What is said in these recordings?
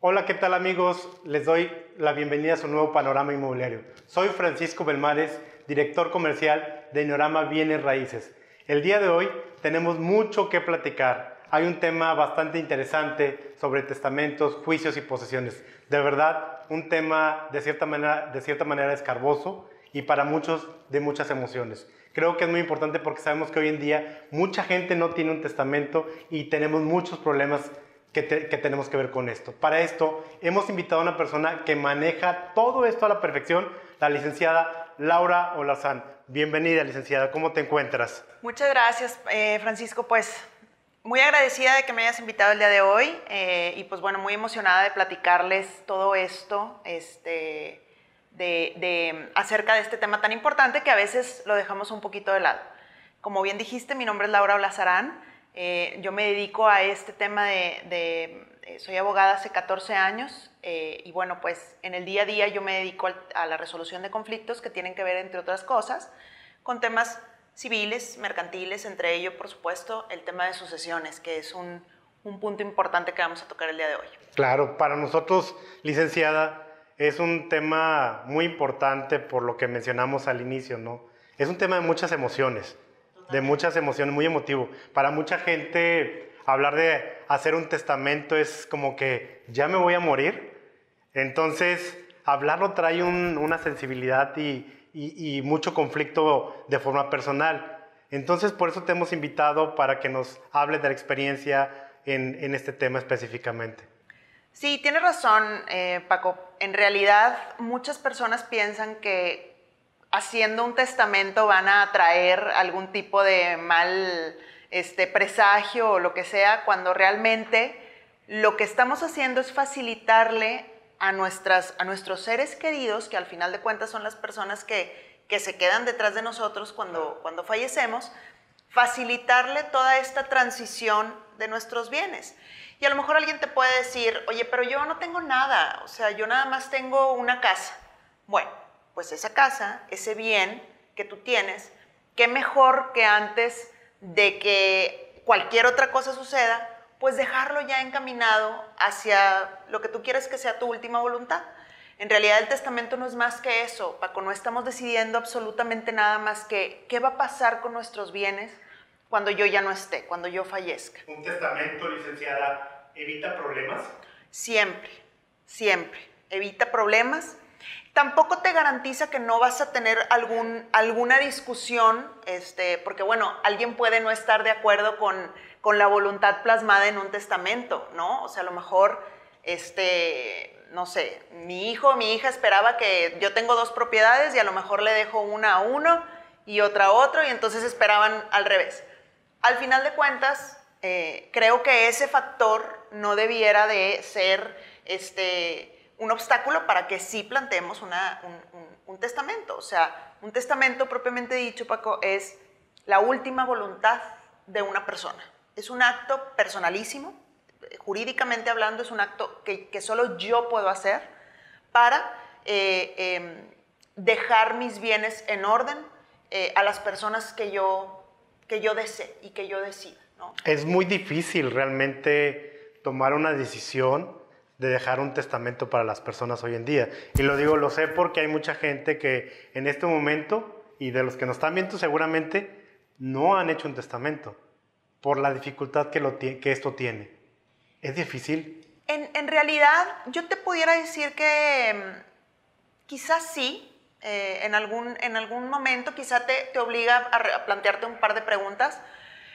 Hola, ¿qué tal amigos? Les doy la bienvenida a su nuevo panorama inmobiliario. Soy Francisco Belmares, director comercial de Inorama Bienes Raíces. El día de hoy tenemos mucho que platicar. Hay un tema bastante interesante sobre testamentos, juicios y posesiones. De verdad, un tema de cierta manera, de cierta manera escarboso y para muchos de muchas emociones. Creo que es muy importante porque sabemos que hoy en día mucha gente no tiene un testamento y tenemos muchos problemas que, tenemos que ver con esto. Para esto hemos invitado a una persona que maneja todo esto a la perfección, la licenciada Laura Olazán. Bienvenida, licenciada. ¿Cómo te encuentras? Muchas gracias, eh, Francisco. Pues muy agradecida de que me hayas invitado el día de hoy eh, y pues bueno, muy emocionada de platicarles todo esto. Este, de, acerca de este tema tan importante que a veces lo dejamos un poquito de lado. Como bien dijiste, mi nombre es Laura Olazarán. Eh, yo me dedico a este tema de, eh, soy abogada hace 14 años eh, y bueno, pues en el día a día yo me dedico a la resolución de conflictos que tienen que ver, entre otras cosas, con temas civiles, mercantiles, entre ellos, por supuesto, el tema de sucesiones, que es un, un punto importante que vamos a tocar el día de hoy. Claro, para nosotros, licenciada, es un tema muy importante por lo que mencionamos al inicio, ¿no? Es un tema de muchas emociones, de muchas emociones, muy emotivo. Para mucha gente hablar de hacer un testamento es como que ya me voy a morir. Entonces, hablarlo trae una sensibilidad y, mucho conflicto de forma personal. Entonces, por eso te hemos invitado para que nos hables de la experiencia en este tema específicamente. Sí, tienes razón, eh, Paco. En realidad, muchas personas piensan que haciendo un testamento van a atraer algún tipo de mal este, presagio o lo que sea, cuando realmente lo que estamos haciendo es facilitarle a, nuestras, a nuestros seres queridos, que al final de cuentas son las personas que, que se quedan detrás de nosotros cuando, cuando fallecemos, facilitarle toda esta transición de nuestros bienes. Y a lo mejor alguien te puede decir, oye, pero yo no tengo nada, o sea, yo nada más tengo una casa. Bueno, pues esa casa, ese bien que tú tienes, qué mejor que antes de que cualquier otra cosa suceda, pues dejarlo ya encaminado hacia lo que tú quieres que sea tu última voluntad. En realidad el testamento no es más que eso, Paco, no estamos decidiendo absolutamente nada más que qué va a pasar con nuestros bienes, cuando yo ya no esté, cuando yo fallezca. ¿Un testamento, licenciada, evita problemas? Siempre, siempre. Evita problemas. Tampoco te garantiza que no vas a tener alguna discusión, este, porque bueno, alguien puede no estar de acuerdo con, con la voluntad plasmada en un testamento, ¿no? O sea, a lo mejor, este, no sé, mi hijo mi hija esperaba que yo tengo dos propiedades y a lo mejor le dejo una a uno y otra a otro y entonces esperaban al revés. Al final de cuentas, eh, creo que ese factor no debiera de ser este, un obstáculo para que sí planteemos un, testamento. O sea, un testamento propiamente dicho, Paco, es la última voluntad de una persona. Es un acto personalísimo, jurídicamente hablando, es un acto que, solo yo puedo hacer para eh, em, dejar mis bienes en orden eh, a las personas que yo que yo desee y que yo decida. Es muy difícil realmente tomar una decisión de dejar un testamento para las personas hoy en día. Y lo digo, lo sé porque hay mucha gente que en este momento, y de los que nos están viendo seguramente, no han hecho un testamento por la dificultad que, lo, que esto tiene. ¿Es difícil? En, en realidad, yo te pudiera decir que mm, quizás sí, eh, en, algún, en algún momento quizá te, te obliga a, plantearte un par de preguntas,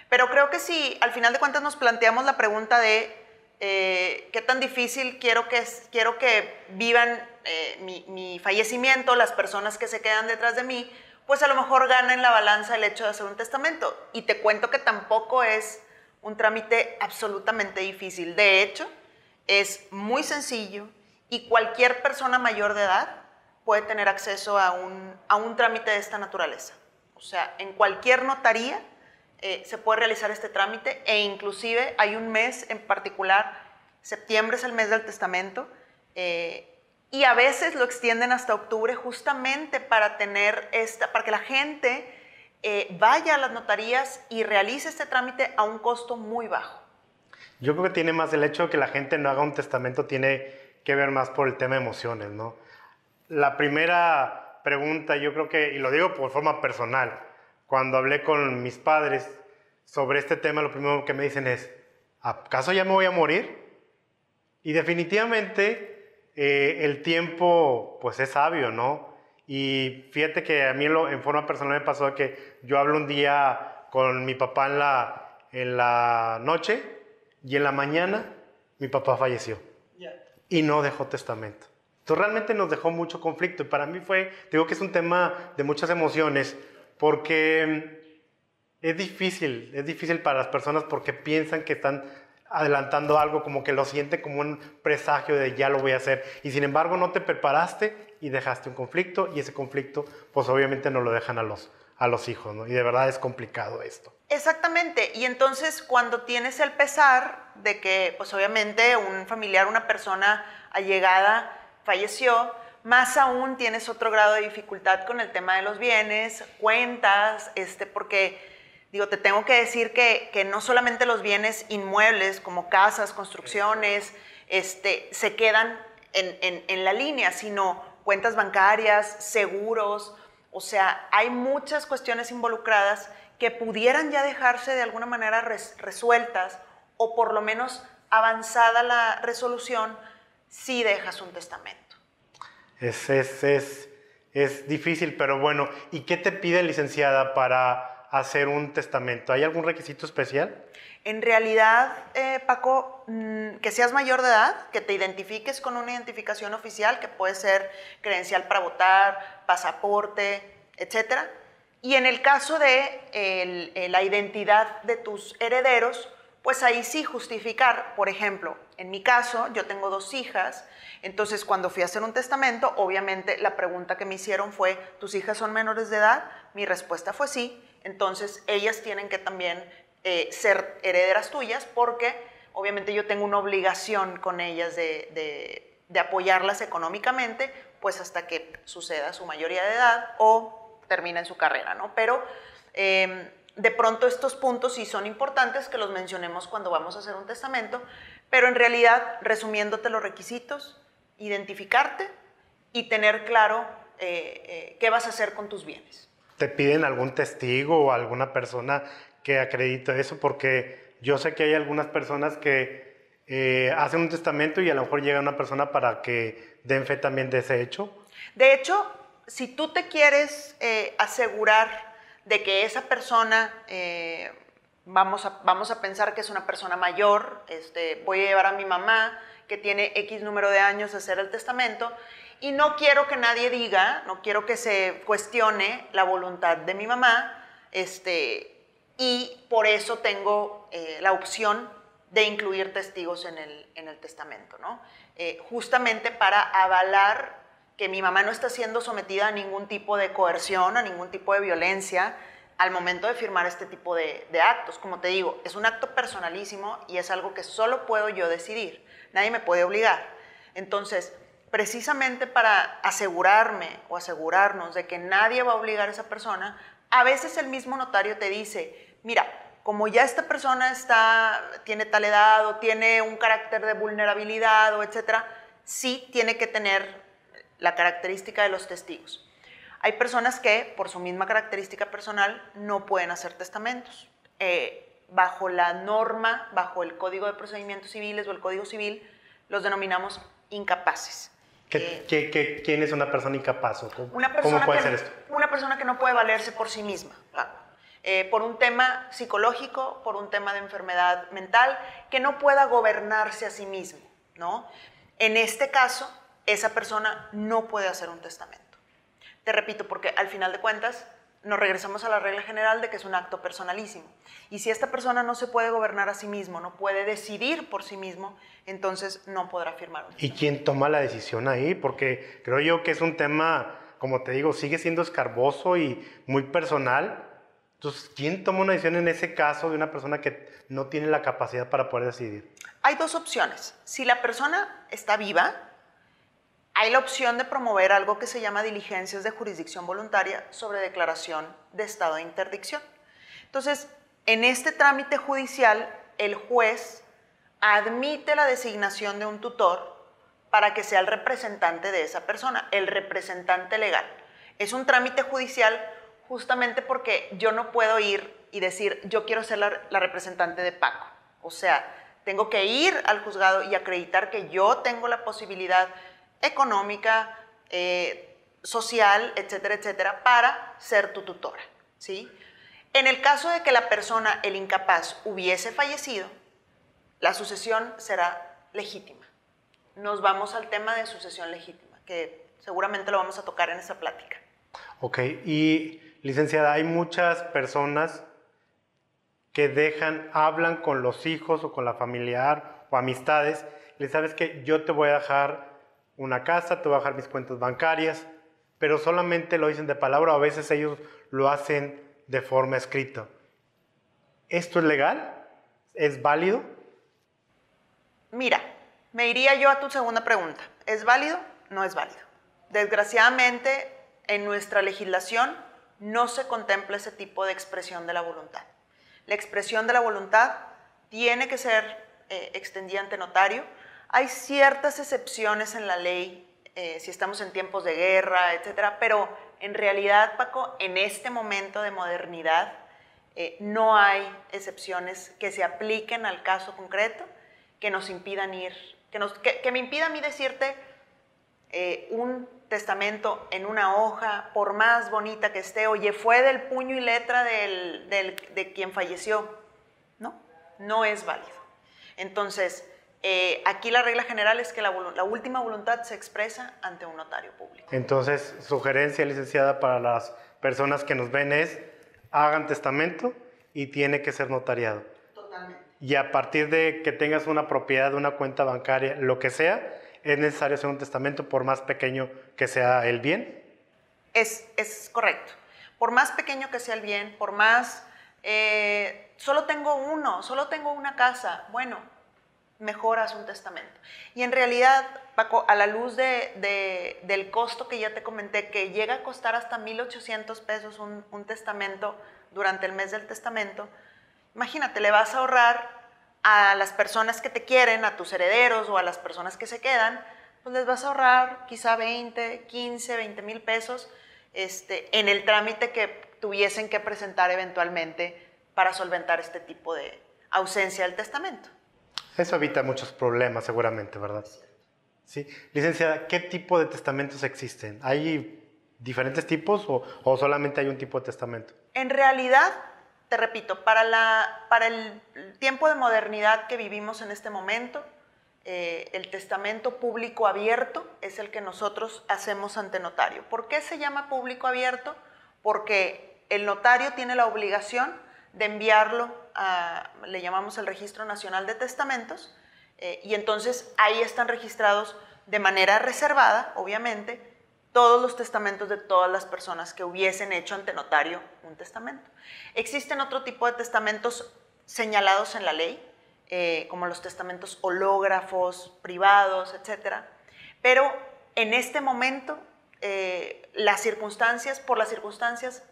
pero creo que si al final de cuentas nos planteamos la pregunta de eh, qué tan difícil quiero que, quiero que vivan eh, mi, mi, fallecimiento, las personas que se quedan detrás de mí, pues a lo mejor gana en la balanza el hecho de hacer un testamento. Y te cuento que tampoco es un trámite absolutamente difícil. De hecho, es muy sencillo y cualquier persona mayor de edad puede tener acceso a un, a un trámite de esta naturaleza. O sea, en cualquier notaría eh, se puede realizar este trámite e inclusive hay un mes en particular, septiembre es el mes del testamento, eh, y a veces lo extienden hasta octubre justamente para tener esta, para que la gente eh, vaya a las notarías y realice este trámite a un costo muy bajo. Yo creo que tiene más el hecho de que la gente no haga un testamento, tiene que ver más por el tema de emociones, ¿no? La primera pregunta, yo creo que, y lo digo por forma personal, cuando hablé con mis padres sobre este tema, lo primero que me dicen es, ¿acaso ya me voy a morir? Y definitivamente eh, el tiempo, pues es sabio, ¿no? Y fíjate que a mí en forma personal me pasó que yo hablo un día con mi papá en la, en la noche y en la mañana mi papá falleció. Y no dejó testamento. Entonces realmente nos dejó mucho conflicto y para mí fue, digo que es un tema de muchas emociones porque es difícil, es difícil para las personas porque piensan que están adelantando algo, como que lo sienten como un presagio de ya lo voy a hacer. Y sin embargo no te preparaste y dejaste un conflicto y ese conflicto pues obviamente no lo dejan a los, a los hijos, ¿no? Y de verdad es complicado esto. Exactamente, y entonces cuando tienes el pesar de que pues obviamente un familiar, una persona allegada falleció, más aún tienes otro grado de dificultad con el tema de los bienes, cuentas, este, porque Digo, te tengo que decir que, que no solamente los bienes inmuebles como casas, construcciones, este, se quedan en, en, la línea, sino cuentas bancarias, seguros, o sea, hay muchas cuestiones involucradas que pudieran ya dejarse de alguna manera resueltas o por lo menos avanzada la resolución si dejas un testamento. Es, es, es, es difícil, pero bueno, ¿y qué te pide licenciada para hacer un testamento? ¿Hay algún requisito especial? En realidad, eh, Paco, mm, que seas mayor de edad, que te identifiques con una identificación oficial, que puede ser credencial para votar, pasaporte, etc. Y en el caso de eh, la identidad de tus herederos, pues ahí sí justificar, por ejemplo, en mi caso, yo tengo dos hijas, entonces cuando fui a hacer un testamento, obviamente la pregunta que me hicieron fue, ¿tus hijas son menores de edad? Mi respuesta fue sí, entonces ellas tienen que también eh, ser herederas tuyas porque obviamente yo tengo una obligación con ellas de, apoyarlas económicamente, pues hasta que suceda su mayoría de edad o terminen su carrera, ¿no? Pero em, de pronto estos puntos sí son importantes que los mencionemos cuando vamos a hacer un testamento, pero en realidad, resumiéndote los requisitos, identificarte y tener claro eh, eh, qué vas a hacer con tus bienes te piden algún testigo o alguna persona que acredite eso, porque yo sé que hay algunas personas que eh, hacen un testamento y a lo mejor llega una persona para que den fe también de ese hecho. De hecho, si tú te quieres asegurar de que esa persona, vamos, a, vamos a pensar que es una persona mayor, este, voy a llevar a mi mamá que tiene X número de años hacer el testamento, y no quiero que nadie diga, no quiero que se cuestione la voluntad de mi mamá, este, y por eso tengo eh, la opción de incluir testigos en el, en el testamento, ¿no? Eh, justamente para avalar que mi mamá no está siendo sometida a ningún tipo de coerción, a ningún tipo de violencia al momento de firmar este tipo de, de actos. Como te digo, es un acto personalísimo y es algo que solo puedo yo decidir, nadie me puede obligar. Entonces, precisamente para asegurarme o asegurarnos de que nadie va a obligar a esa persona, a veces el mismo notario te dice, mira, como ya esta persona está, tiene tal edad o tiene un carácter de vulnerabilidad o etcétera, sí tiene que tener la característica de los testigos. Hay personas que, por su misma característica personal, no pueden hacer testamentos. Eh, bajo la norma, bajo el Código de Procedimientos Civiles o el Código Civil, los denominamos incapaces. ¿Qué, quién es una persona incapaz? ¿Cómo, una persona puede que, ser esto? Una persona que no puede valerse por sí misma. Eh, por un tema psicológico, por un tema de enfermedad mental, que no pueda gobernarse a sí mismo. ¿no? En este caso, esa persona no puede hacer un testamento. Te repito, porque al final de cuentas, nos regresamos a la regla general de que es un acto personalísimo. Y si esta persona no se puede gobernar a sí mismo, no puede decidir por sí mismo, entonces no podrá firmar un ¿Y quién toma la decisión ahí? Porque creo yo que es un tema, como te digo, sigue siendo escarboso y muy personal. Entonces, ¿quién toma una decisión en ese caso de una persona que no tiene la capacidad para poder decidir? Hay dos opciones. Si la persona está viva, hay la opción de promover algo que se llama diligencias de jurisdicción voluntaria sobre declaración de estado de interdicción. Entonces, en este trámite judicial, el juez admite la designación de un tutor para que sea el representante de esa persona, el representante legal. Es un trámite judicial justamente porque yo no puedo ir y decir, yo quiero ser la, representante de Paco. O sea, tengo que ir al juzgado y acreditar que yo tengo la posibilidad económica, eh, social, etcétera, etcétera, para ser tu tutora. ¿sí? En el caso de que la persona, el incapaz, hubiese fallecido, la sucesión será legítima. Nos vamos al tema de sucesión legítima, que seguramente lo vamos a tocar en esa plática. Ok, y licenciada, hay muchas personas que dejan, hablan con los hijos o con la familiar o amistades, le sabes que yo te voy a dejar una casa, te voy a dejar mis cuentas bancarias, pero solamente lo dicen de palabra, a veces ellos lo hacen de forma escrita. ¿Esto es legal? ¿Es válido? Mira, me iría yo a tu segunda pregunta. ¿Es válido? No es válido. Desgraciadamente, en nuestra legislación no se contempla ese tipo de expresión de la voluntad. La expresión de la voluntad tiene que ser eh, extendida ante notario. Hay ciertas excepciones en la ley eh, si estamos en tiempos de guerra, etcétera, pero en realidad, Paco, en este momento de modernidad, eh, no hay excepciones que se apliquen al caso concreto que nos impidan ir, que, me impida a mí decirte eh, un testamento en una hoja, por más bonita que esté, oye, fue del puño y letra del, de quien falleció. No, no es válido. Entonces, eh, aquí la regla general es que la, la, última voluntad se expresa ante un notario público. Entonces, sugerencia, licenciada, para las personas que nos ven es, hagan testamento y tiene que ser notariado. Y a partir de que tengas una propiedad, una cuenta bancaria, lo que sea, es necesario hacer un testamento por más pequeño que sea el bien. Es, es correcto. Por más pequeño que sea el bien, por más... Eh, solo tengo uno, solo tengo una casa. Bueno, mejoras un testamento. Y en realidad, Paco, a la luz de, del costo que ya te comenté, que llega a costar hasta 1.800 pesos un, un testamento durante el mes del testamento, Imagínate, le vas a ahorrar a las personas que te quieren, a tus herederos o a las personas que se quedan, pues les vas a ahorrar quizá 20, 15, 20 mil pesos este, en el trámite que tuviesen que presentar eventualmente para solventar este tipo de ausencia del testamento. Eso evita muchos problemas seguramente, ¿verdad? Sí. Licenciada, ¿qué tipo de testamentos existen? ¿Hay diferentes tipos o, o solamente hay un tipo de testamento? En realidad, te repito, para, la, para el tiempo de modernidad que vivimos en este momento, eh, el testamento público abierto es el que nosotros hacemos ante notario. ¿Por qué se llama público abierto? Porque el notario tiene la obligación de enviarlo le llamamos el Registro Nacional de Testamentos, eh, y entonces ahí están registrados de manera reservada, obviamente, todos los testamentos de todas las personas que hubiesen hecho ante notario un testamento. Existen otro tipo de testamentos señalados en la ley, eh, como los testamentos hológrafos, privados, etc. Pero en este momento, eh, las circunstancias, por las circunstancias,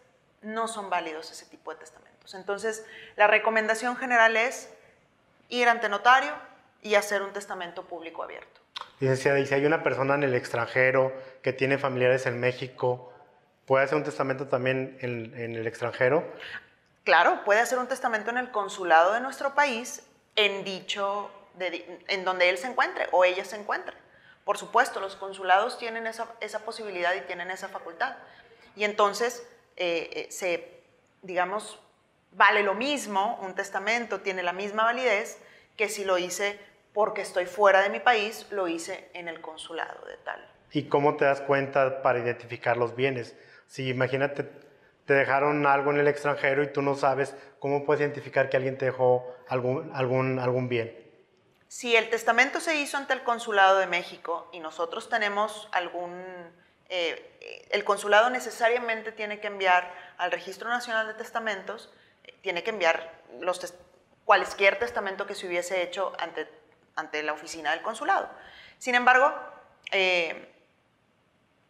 no son válidos ese tipo de testamentos. Entonces, la recomendación general es ir ante notario y hacer un testamento público abierto. Licenciada, y si hay una persona en el extranjero que tiene familiares en México, ¿puede hacer un testamento también en, el extranjero? Claro, puede hacer un testamento en el consulado de nuestro país, en dicho, en donde él se encuentre o ella se encuentre. Por supuesto, los consulados tienen esa, posibilidad y tienen esa facultad. Y entonces, eh, eh, se, digamos, vale lo mismo, un testamento tiene la misma validez que si lo hice porque estoy fuera de mi país, lo hice en el consulado de tal. ¿Y cómo te das cuenta para identificar los bienes? Si imagínate, te dejaron algo en el extranjero y tú no sabes, ¿cómo puedes identificar que alguien te dejó algún, algún, algún bien? Si el testamento se hizo ante el consulado de México y nosotros tenemos algún... Eh, el consulado necesariamente tiene que enviar al Registro Nacional de Testamentos, eh, tiene que enviar los cualquier testamento que se hubiese hecho ante ante la oficina del consulado. Sin embargo, eh,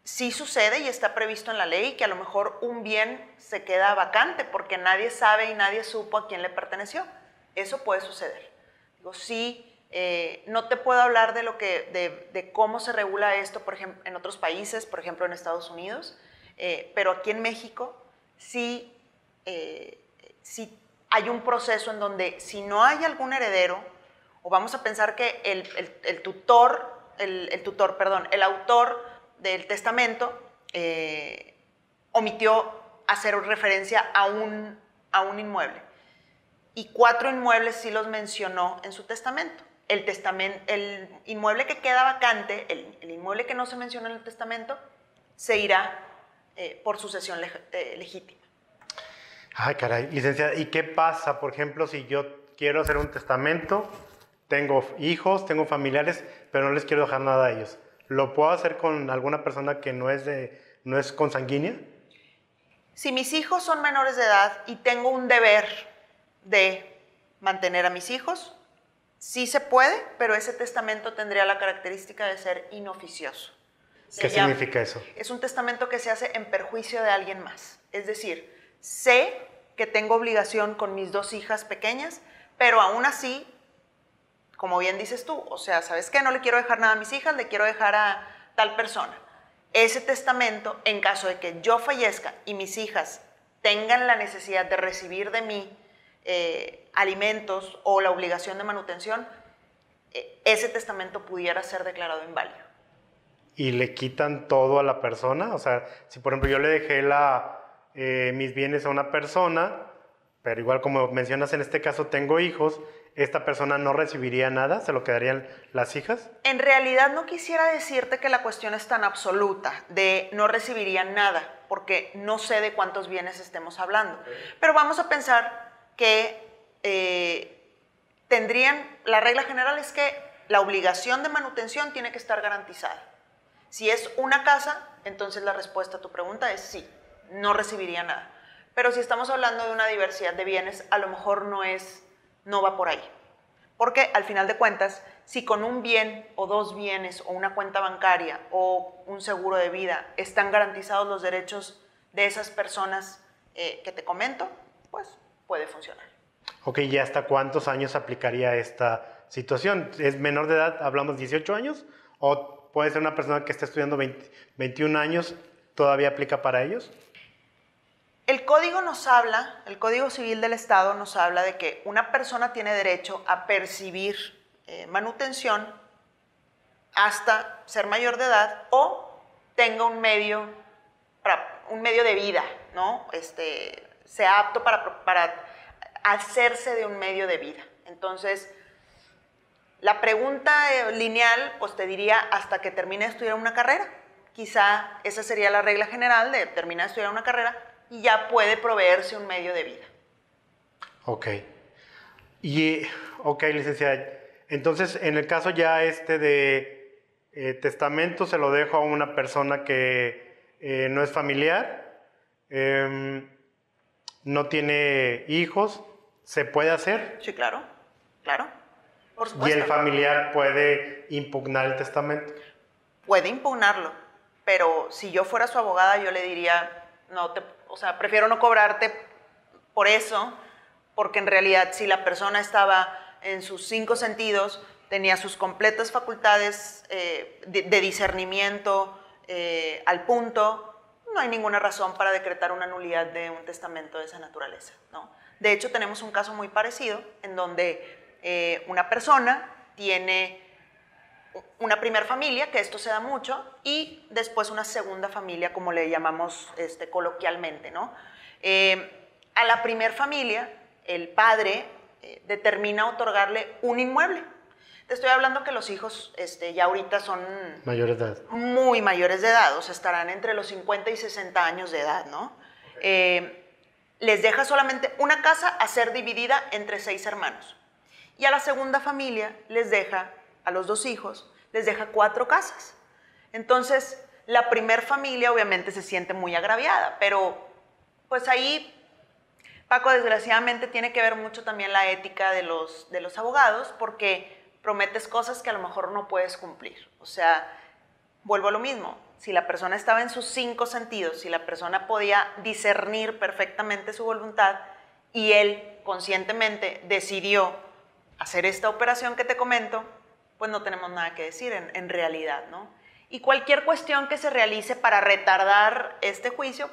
sí sucede y está previsto en la ley que a lo mejor un bien se queda vacante porque nadie sabe y nadie supo a quién le perteneció. Eso puede suceder. Digo, sí Eh, no te puedo hablar de, lo que, de, cómo se regula esto, por ejemplo, en otros países, por ejemplo en Estados Unidos, eh, pero aquí en México sí, eh, sí hay un proceso en donde si no hay algún heredero, o vamos a pensar que el, el, tutor, el, tutor, perdón, el autor del testamento omitió hacer referencia a un, a un inmueble. Y cuatro inmuebles sí los mencionó en su testamento el, testamento, el inmueble que queda vacante, el, inmueble que no se menciona en el testamento, se irá eh, por sucesión eh, legítima. Ay, caray, licenciada, ¿y qué pasa, por ejemplo, si yo quiero hacer un testamento, tengo hijos, tengo familiares, pero no les quiero dejar nada a ellos? ¿Lo puedo hacer con alguna persona que no es, de, no es consanguínea? Si mis hijos son menores de edad y tengo un deber de mantener a mis hijos, Sí se puede, pero ese testamento tendría la característica de ser inoficioso. ¿Qué significa eso? Es un testamento que se hace en perjuicio de alguien más. Es decir, sé que tengo obligación con mis dos hijas pequeñas, pero aún así, como bien dices tú, o sea, ¿sabes qué? No le quiero dejar nada a mis hijas, le quiero dejar a tal persona. Ese testamento, en caso de que yo fallezca y mis hijas tengan la necesidad de recibir de mí eh, alimentos o la obligación de manutención, eh, ese testamento pudiera ser declarado inválido. ¿Y le quitan todo a la persona? O sea, si por ejemplo yo le dejé la, eh, mis bienes a una persona, pero igual como mencionas en este caso tengo hijos, ¿esta persona no recibiría nada? ¿Se lo quedarían las hijas? En realidad no quisiera decirte que la cuestión es tan absoluta de no recibirían nada, porque no sé de cuántos bienes estemos hablando. Pero vamos a pensar que eh, tendrían, la regla general es que la obligación de manutención tiene que estar garantizada. Si es una casa, entonces la respuesta a tu pregunta es sí, no recibiría nada. Pero si estamos hablando de una diversidad de bienes, a lo mejor no es, no va por ahí. Porque al final de cuentas, si con un bien o dos bienes o una cuenta bancaria o un seguro de vida están garantizados los derechos de esas personas eh, que te comento, pues puede funcionar. Ok, ¿y hasta cuántos años aplicaría esta situación? ¿Es menor de edad, hablamos 18 años? ¿O puede ser una persona que esté estudiando 21 años, todavía aplica para ellos? El código nos habla, el Código Civil del Estado nos habla de que una persona tiene derecho a percibir eh, manutención hasta ser mayor de edad o tenga un medio, un medio de vida, ¿no? Este, sea apto para, para hacerse de un medio de vida. Entonces, la pregunta eh, lineal, pues te diría hasta que termine de estudiar una carrera. Quizá esa sería la regla general de terminar de estudiar una carrera y ya puede proveerse un medio de vida. Ok. Y, ok, licenciada. Entonces, en el caso ya este de eh, testamento, se lo dejo a una persona que eh, no es familiar. Em, no tiene hijos, ¿se puede hacer? Sí, claro, claro. Por supuesto. ¿Y el familiar puede impugnar el testamento? Puede impugnarlo, pero si yo fuera su abogada, yo le diría, no te, o sea, prefiero no cobrarte por eso, porque en realidad si la persona estaba en sus cinco sentidos, tenía sus completas facultades eh, de, discernimiento eh, al punto, no hay ninguna razón para decretar una nulidad de un testamento de esa naturaleza. ¿no? De hecho, tenemos un caso muy parecido en donde eh, una persona tiene una primera familia, que esto se da mucho, y después una segunda familia, como le llamamos este, coloquialmente. ¿no? Eh, a la primera familia, el padre eh, determina otorgarle un inmueble te estoy hablando que los hijos este, ya ahorita son... Mayores de edad. Muy mayores de edad, o sea, estarán entre los 50 y 60 años de edad, ¿no? Eh, les deja solamente una casa a ser dividida entre seis hermanos. Y a la segunda familia les deja, a los dos hijos, les deja cuatro casas. Entonces, la primer familia obviamente se siente muy agraviada, pero pues ahí, Paco, desgraciadamente tiene que ver mucho también la ética de los, de los abogados, porque prometes cosas que a lo mejor no puedes cumplir. O sea, vuelvo a lo mismo. Si la persona estaba en sus cinco sentidos, si la persona podía discernir perfectamente su voluntad y él conscientemente decidió hacer esta operación que te comento, pues no tenemos nada que decir en, en realidad, ¿no? Y cualquier cuestión que se realice para retardar este juicio,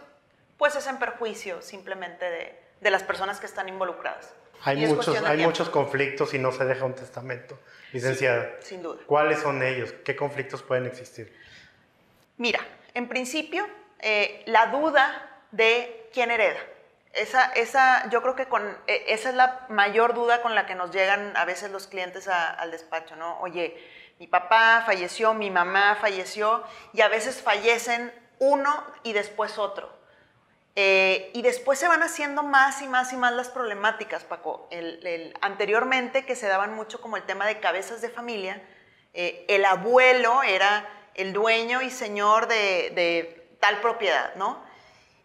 pues es en perjuicio simplemente de, de las personas que están involucradas. Hay, muchos, hay muchos conflictos y no se deja un testamento. Licenciada. sin duda. ¿Cuáles son ellos? ¿Qué conflictos pueden existir? Mira, en principio, eh, la duda de quién hereda. Esa, esa, yo creo que con, e, esa es la mayor duda con la que nos llegan a veces los clientes al despacho, ¿no? Oye, mi papá falleció, mi mamá falleció, y a veces fallecen uno y después otro. Eh, y después se van haciendo más y más y más las problemáticas, Paco. El, anteriormente, que se daban mucho como el tema de cabezas de familia, eh, el abuelo era el dueño y señor de, de, tal propiedad, ¿no?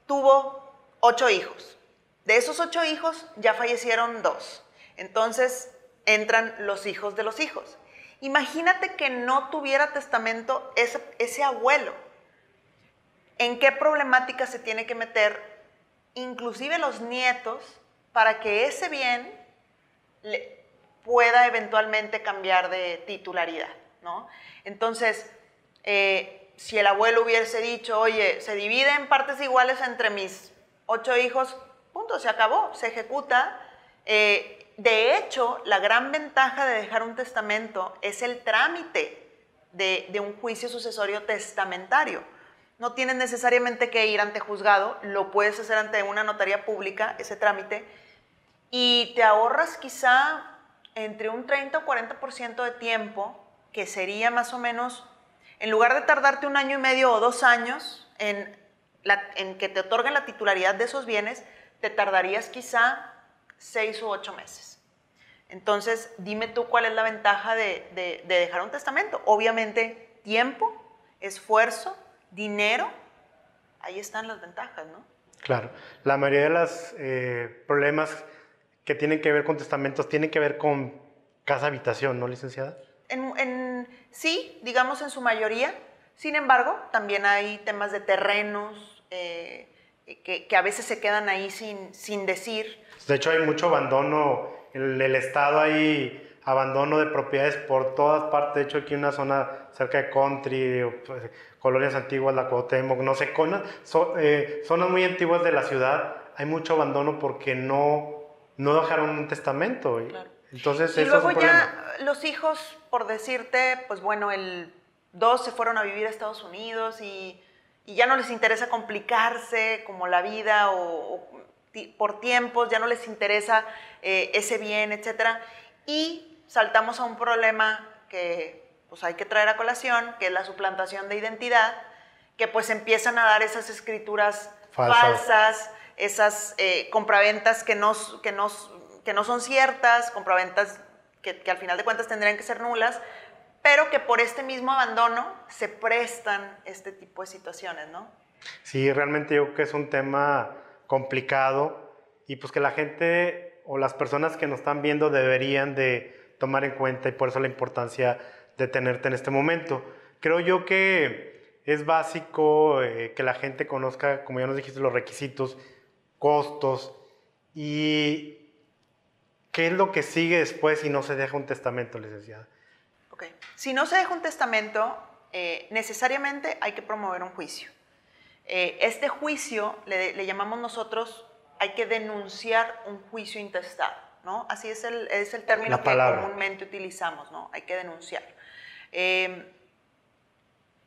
Tuvo ocho hijos. De esos ocho hijos ya fallecieron dos. Entonces entran los hijos de los hijos. Imagínate que no tuviera testamento ese, abuelo en qué problemática se tiene que meter, inclusive los nietos, para que ese bien pueda eventualmente cambiar de titularidad, ¿no? Entonces, eh, si el abuelo hubiese dicho, oye, se divide en partes iguales entre mis ocho hijos, se acabó, se ejecuta. Eh, de hecho, la gran ventaja de dejar un testamento es el trámite de un juicio sucesorio testamentario no tienes necesariamente que ir ante juzgado, lo puedes hacer ante una notaría pública, ese trámite, y te ahorras quizá entre un 30 o 40% de tiempo, que sería más o menos, en lugar de tardarte un año y medio o dos años en, en que te otorguen la titularidad de esos bienes, te tardarías quizá seis u ocho meses. Entonces, dime tú cuál es la ventaja de, de dejar un testamento. Obviamente, tiempo, esfuerzo dinero, ahí están las ventajas, ¿no? Claro, la mayoría de los eh, problemas que tienen que ver con testamentos tienen que ver con casa habitación, ¿no, licenciada? En, sí, digamos en su mayoría. Sin embargo, también hay temas de terrenos eh, que, que, a veces se quedan ahí sin, sin decir. De hecho, hay mucho abandono. En el Estado hay abandono de propiedades por todas partes. De hecho, aquí en una zona cerca de Country, pues, colonias antiguas, la Cuauhtémoc, no sé, eh, zonas muy antiguas de la ciudad, hay mucho abandono porque no, no dejaron un testamento. Entonces, y luego ya los hijos, por decirte, pues bueno, el dos se fueron a vivir a Estados Unidos y, y ya no les interesa complicarse como la vida o, por tiempos, ya no les interesa eh, ese bien, etc. Y saltamos a un problema que pues hay que traer a colación, que es la suplantación de identidad, que pues empiezan a dar esas escrituras falsas, esas eh, compraventas que no, que, no, que no son ciertas, compraventas que, que al final de cuentas tendrían que ser nulas, pero que por este mismo abandono se prestan este tipo de situaciones, ¿no? Sí, realmente yo creo que es un tema complicado y pues que la gente o las personas que nos están viendo deberían de tomar en cuenta y por eso la importancia de tenerte en este momento. Creo yo que es básico eh, que la gente conozca, como ya nos dijiste, los requisitos, costos y qué es lo que sigue después si no se deja un testamento, licenciada. Ok, si no se deja un testamento, eh, necesariamente hay que promover un juicio. Eh, este juicio le, le llamamos nosotros, hay que denunciar un juicio intestado. ¿no? Así es el, es el término que comúnmente utilizamos, ¿no? Hay que denunciar. Em,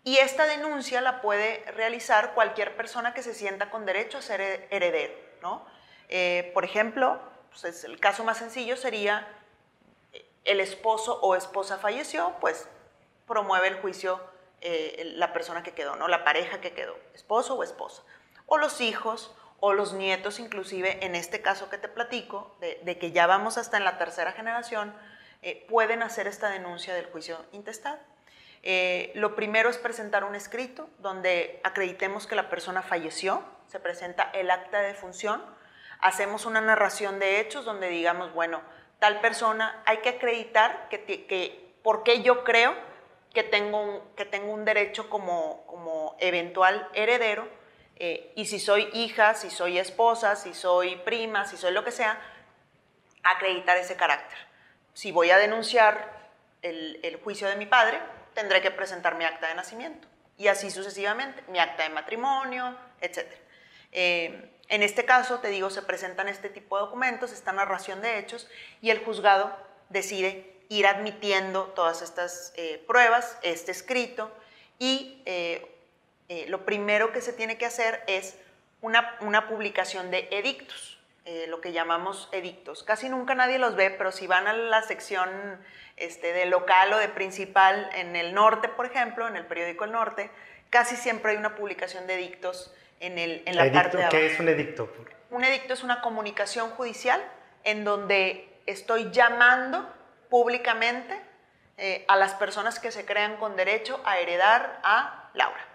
y esta denuncia la puede realizar cualquier persona que se sienta con derecho a ser heredero, ¿no? Eh, por ejemplo, pues el caso más sencillo sería eh, el esposo o esposa falleció, pues promueve el juicio eh, la persona que quedó, ¿no? La pareja que quedó, esposo o esposa. O los hijos o los nietos inclusive, en este caso que te platico, de, que ya vamos hasta en la tercera generación, eh, pueden hacer esta denuncia del juicio intestado. Eh, lo primero es presentar un escrito donde acreditemos que la persona falleció, se presenta el acta de función, hacemos una narración de hechos donde digamos, bueno, tal persona, hay que acreditar que, que por qué yo creo que tengo un, que tengo un derecho como, como eventual heredero, eh, y si soy hija, si soy esposa, si soy prima, si soy lo que sea, acreditar ese carácter. si voy a denunciar el, el juicio de mi padre, tendré que presentar mi acta de nacimiento y así sucesivamente, mi acta de matrimonio, etc. en este caso, te digo, se presentan este tipo de documentos, esta narración de hechos, y el juzgado decide ir admitiendo todas estas eh, pruebas, este escrito, y eh, lo primero que se tiene que hacer es una, una publicación de edictos. lo que llamamos edictos. Casi nunca nadie los ve, pero si van a la sección este, de local o de principal en el norte, por ejemplo, en el periódico El Norte, casi siempre hay una publicación de edictos en, el, en la parte de abajo. ¿Qué es un edicto? Un edicto es una comunicación judicial en donde estoy llamando públicamente eh, a las personas que se crean con derecho a heredar a Laura.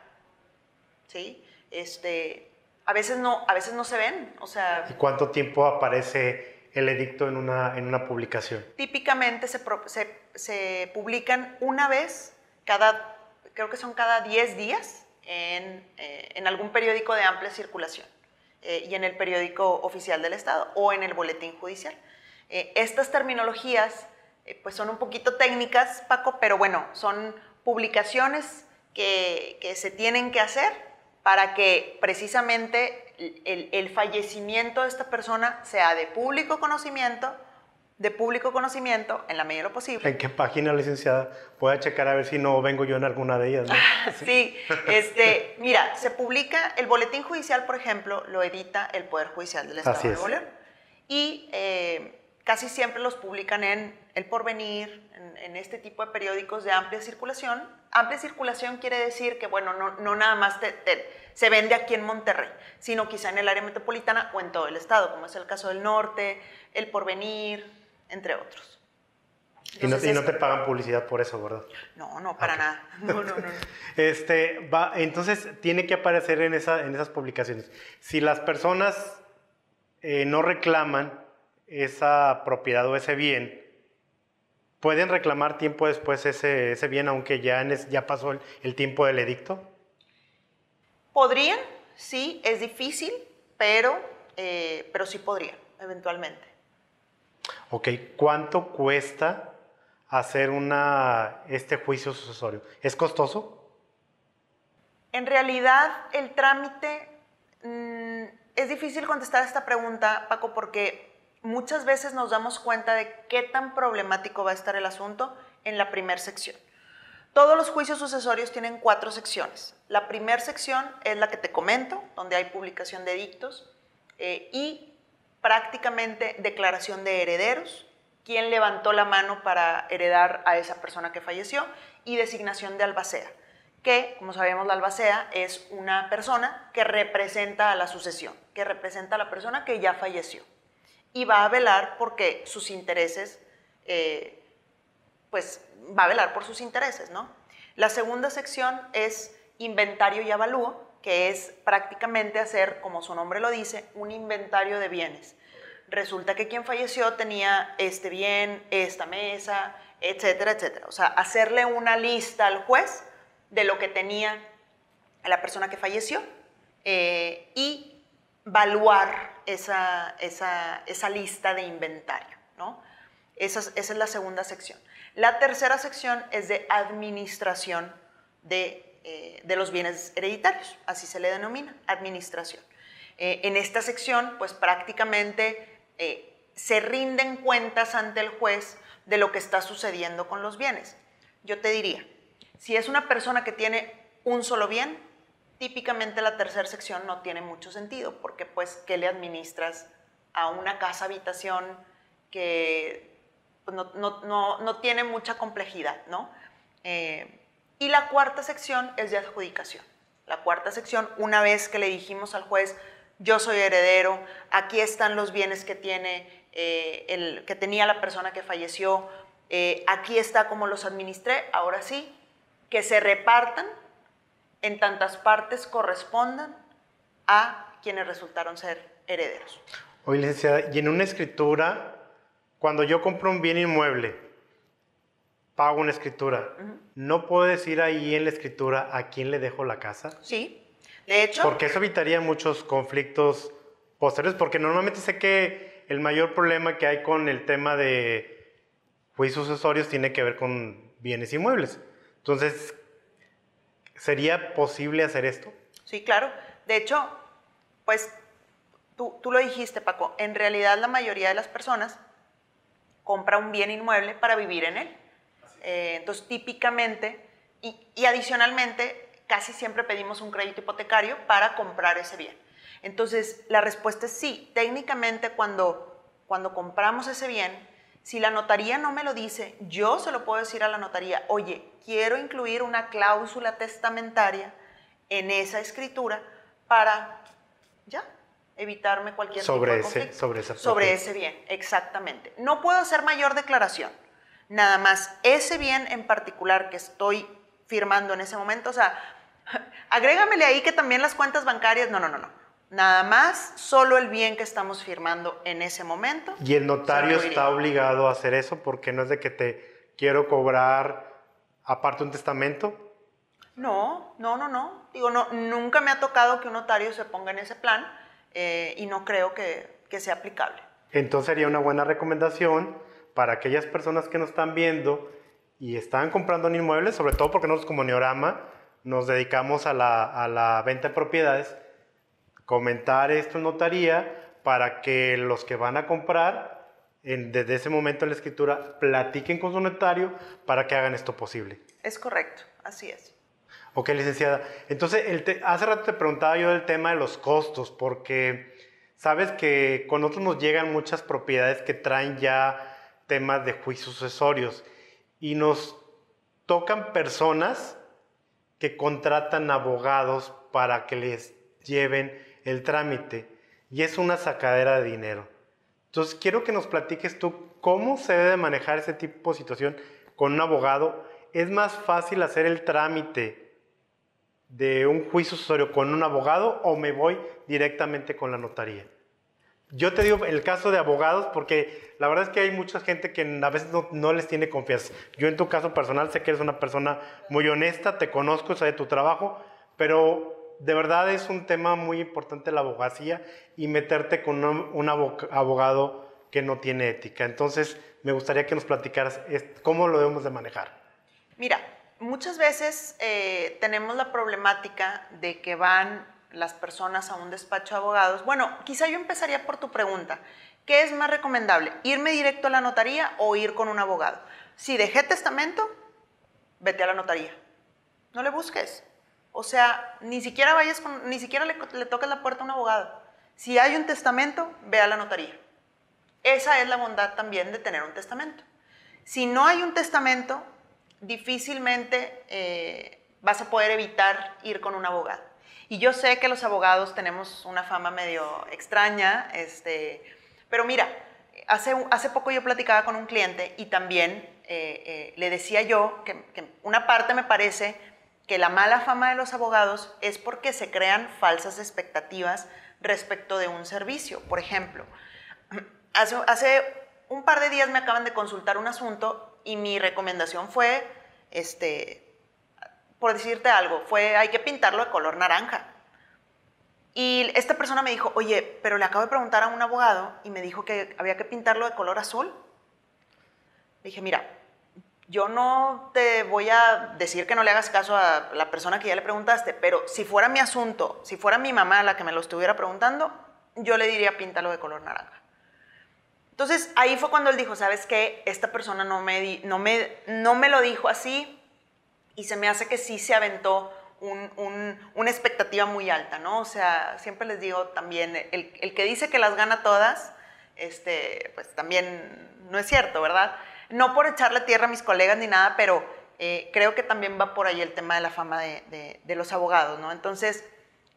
¿Sí? Este, a, veces no, a veces no se ven, o sea... ¿Y cuánto tiempo aparece el edicto en una, en una publicación? Típicamente se, se, se publican una vez cada, creo que son cada 10 días, en, eh, en algún periódico de amplia circulación eh, y en el periódico oficial del Estado o en el boletín judicial. Eh, estas terminologías pues son un poquito técnicas, Paco, pero bueno, son publicaciones que, que se tienen que hacer para que precisamente el, el, fallecimiento de esta persona sea de público conocimiento, de público conocimiento en la medida de lo posible. ¿En qué página, licenciada? Voy a checar a ver si no vengo yo en alguna de ellas. ¿no? sí, este, mira, se publica, el boletín judicial, por ejemplo, lo edita el Poder Judicial del Estado de Nuevo León. Y eh, casi siempre los publican en El Porvenir, en, en, este tipo de periódicos de amplia circulación. Amplia circulación quiere decir que, bueno, no, no nada más te, te, se vende aquí en Monterrey, sino quizá en el área metropolitana o en todo el estado, como es el caso del norte, El Porvenir, entre otros. Entonces, y, no, y, no, te pagan publicidad por eso, ¿verdad? No, no, para okay. nada. No, no, no. este, va, entonces, tiene que aparecer en, esa, en esas publicaciones. Si las personas eh, no reclaman esa propiedad o ese bien, ¿pueden reclamar tiempo después ese, ese bien, aunque ya, en es, ya pasó el, el tiempo del edicto? Podrían, sí, es difícil, pero, eh, pero sí podrían, eventualmente. Ok, ¿cuánto cuesta hacer una, este juicio sucesorio? ¿Es costoso? En realidad, el trámite, mmm, es difícil contestar esta pregunta, Paco, porque muchas veces nos damos cuenta de qué tan problemático va a estar el asunto en la primera sección. Todos los juicios sucesorios tienen cuatro secciones. La primera sección es la que te comento, donde hay publicación de edictos, eh, y prácticamente declaración de herederos, quién levantó la mano para heredar a esa persona que falleció, y designación de albacea, que, como sabemos, la albacea es una persona que representa a la sucesión, que representa a la persona que ya falleció, y va a velar porque sus intereses, eh, pues va a velar por sus intereses, ¿no? La segunda sección es inventario y avalúo, que es prácticamente hacer, como su nombre lo dice, un inventario de bienes. Resulta que quien falleció tenía este bien, esta mesa, etcétera, etcétera. O sea, hacerle una lista al juez de lo que tenía la persona que falleció eh, y evaluar esa, esa, esa, lista de inventario. ¿no? Esa, esa es la segunda sección. La tercera sección es de administración de eh, de los bienes hereditarios, así se le denomina, administración. Eh, en esta sección, pues prácticamente eh, se rinden cuentas ante el juez de lo que está sucediendo con los bienes. Yo te diría, si es una persona que tiene un solo bien, típicamente la tercera sección no tiene mucho sentido, porque pues, ¿qué le administras a una casa habitación que pues, no, no, no, no, tiene mucha complejidad, ¿no? Y la cuarta sección es de adjudicación. La cuarta sección, una vez que le dijimos al juez, yo soy heredero, aquí están los bienes que, tiene, eh, el, que tenía la persona que falleció, eh, aquí está como los administré, ahora sí, que se repartan en tantas partes correspondan a quienes resultaron ser herederos. Oye, licenciada, y en una escritura, cuando yo compro un bien inmueble, pago una escritura, uh -huh. ¿no puedo decir ahí en la escritura a quién le dejo la casa? Sí, de hecho. Porque eso evitaría muchos conflictos posteriores, porque normalmente sé que el mayor problema que hay con el tema de juicios sucesorios tiene que ver con bienes inmuebles. Entonces, ¿sería posible hacer esto? Sí, claro. De hecho, pues tú, tú lo dijiste, Paco, en realidad la mayoría de las personas compra un bien inmueble para vivir en él. Eh, entonces, típicamente, y, y, adicionalmente, casi siempre pedimos un crédito hipotecario para comprar ese bien. Entonces, la respuesta es sí. Técnicamente, cuando, cuando compramos ese bien, si la notaría no me lo dice, yo se lo puedo decir a la notaría, oye, quiero incluir una cláusula testamentaria en esa escritura para, ya, evitarme cualquier sobre tipo de conflicto. ese, sobre ese, sobre ese bien, exactamente. No puedo hacer mayor declaración. Nada más, ese bien en particular que estoy firmando en ese momento, o sea, agrégamele ahí que también las cuentas bancarias, no, no, no, no. Nada más, solo el bien que estamos firmando en ese momento. Y el notario está obligado a hacer eso porque no es de que te quiero cobrar aparte un testamento. No, no, no, no. Digo, no, nunca me ha tocado que un notario se ponga en ese plan eh, y no creo que, que sea aplicable. Entonces sería una buena recomendación para aquellas personas que nos están viendo y están comprando un inmueble, sobre todo porque nosotros como Neorama nos dedicamos a la, a la venta de propiedades, comentar esto en notaría para que los que van a comprar en, desde ese momento en la escritura platiquen con su notario para que hagan esto posible. Es correcto, así es. Ok, licenciada. Entonces, el te, hace rato te preguntaba yo del tema de los costos, porque sabes que con nosotros nos llegan muchas propiedades que traen ya temas de juicios sucesorios y nos tocan personas que contratan abogados para que les lleven el trámite y es una sacadera de dinero. Entonces, quiero que nos platiques tú cómo se debe manejar ese tipo de situación con un abogado. ¿Es más fácil hacer el trámite de un juicio sucesorio con un abogado o me voy directamente con la notaría? Yo te digo el caso de abogados porque la verdad es que hay mucha gente que a veces no, no, les tiene confianza. Yo en tu caso personal sé que eres una persona muy honesta, te conozco, sé de tu trabajo, pero de verdad es un tema muy importante la abogacía y meterte con un, un abogado que no tiene ética. Entonces, me gustaría que nos platicaras cómo lo debemos de manejar. Mira, muchas veces eh, tenemos la problemática de que van las personas a un despacho de abogados. Bueno, quizá yo empezaría por tu pregunta. ¿Qué es más recomendable? ¿Irme directo a la notaría o ir con un abogado? Si dejé testamento, vete a la notaría. No le busques. O sea, ni siquiera vayas con, ni siquiera le, le toques la puerta a un abogado. Si hay un testamento, ve a la notaría. Esa es la bondad también de tener un testamento. Si no hay un testamento, difícilmente eh, vas a poder evitar ir con un abogado. Y yo sé que los abogados tenemos una fama medio extraña, este, pero mira, hace, hace poco yo platicaba con un cliente y también eh, eh, le decía yo que, que una parte me parece que la mala fama de los abogados es porque se crean falsas expectativas respecto de un servicio. Por ejemplo, hace, hace, un par de días me acaban de consultar un asunto y mi recomendación fue, este, por decirte algo, fue hay que pintarlo de color naranja. Y esta persona me dijo, oye, pero le acabo de preguntar a un abogado y me dijo que había que pintarlo de color azul. dije, mira, yo no te voy a decir que no le hagas caso a la persona que ya le preguntaste, pero si fuera mi asunto, si fuera mi mamá la que me lo estuviera preguntando, yo le diría píntalo de color naranja. Entonces ahí fue cuando él dijo, ¿sabes qué? Esta persona no me, no me, no me lo dijo así y se me hace que sí se aventó un, un, una expectativa muy alta, ¿no? O sea, siempre les digo también, el, el que dice que las gana todas, este, pues también no es cierto, ¿verdad? No por echarle tierra a mis colegas ni nada, pero eh, creo que también va por ahí el tema de la fama de, de, de los abogados, ¿no? Entonces,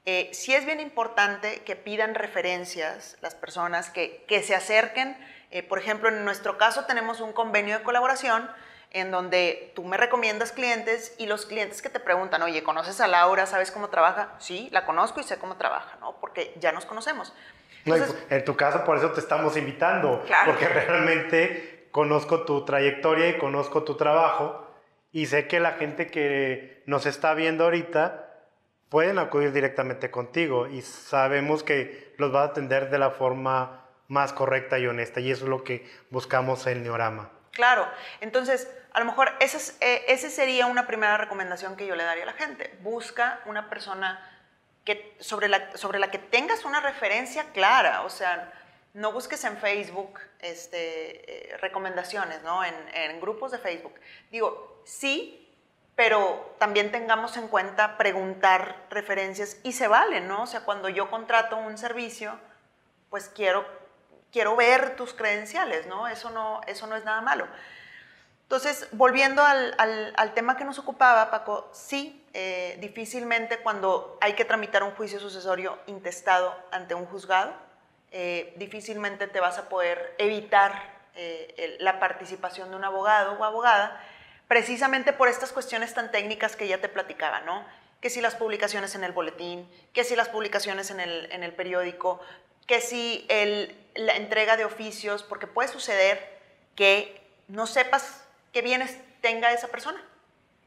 eh, sí es bien importante que pidan referencias las personas, que, que se acerquen. Eh, por ejemplo, en nuestro caso tenemos un convenio de colaboración en donde tú me recomiendas clientes y los clientes que te preguntan, oye, ¿conoces a Laura? ¿Sabes cómo trabaja? Sí, la conozco y sé cómo trabaja, ¿no? Porque ya nos conocemos. Entonces, no, en tu caso, por eso te estamos invitando, claro. porque realmente conozco tu trayectoria y conozco tu trabajo y sé que la gente que nos está viendo ahorita pueden acudir directamente contigo y sabemos que los vas a atender de la forma más correcta y honesta y eso es lo que buscamos en Neorama. Claro, entonces a lo mejor esa es, eh, sería una primera recomendación que yo le daría a la gente. Busca una persona que, sobre, la, sobre la que tengas una referencia clara, o sea, no busques en Facebook este, eh, recomendaciones, ¿no? En, en grupos de Facebook. Digo, sí, pero también tengamos en cuenta preguntar referencias y se vale, ¿no? O sea, cuando yo contrato un servicio, pues quiero, quiero ver tus credenciales, ¿no? Eso no, eso no es nada malo. Entonces, volviendo al, al, tema que nos ocupaba, Paco, sí, eh, difícilmente cuando hay que tramitar un juicio sucesorio intestado ante un juzgado, eh, difícilmente te vas a poder evitar eh, la participación de un abogado o abogada, precisamente por estas cuestiones tan técnicas que ya te platicaba, ¿no? Que si las publicaciones en el boletín, que si las publicaciones en el, en el periódico, que si el, la entrega de oficios, porque puede suceder que no sepas qué bienes tenga esa persona.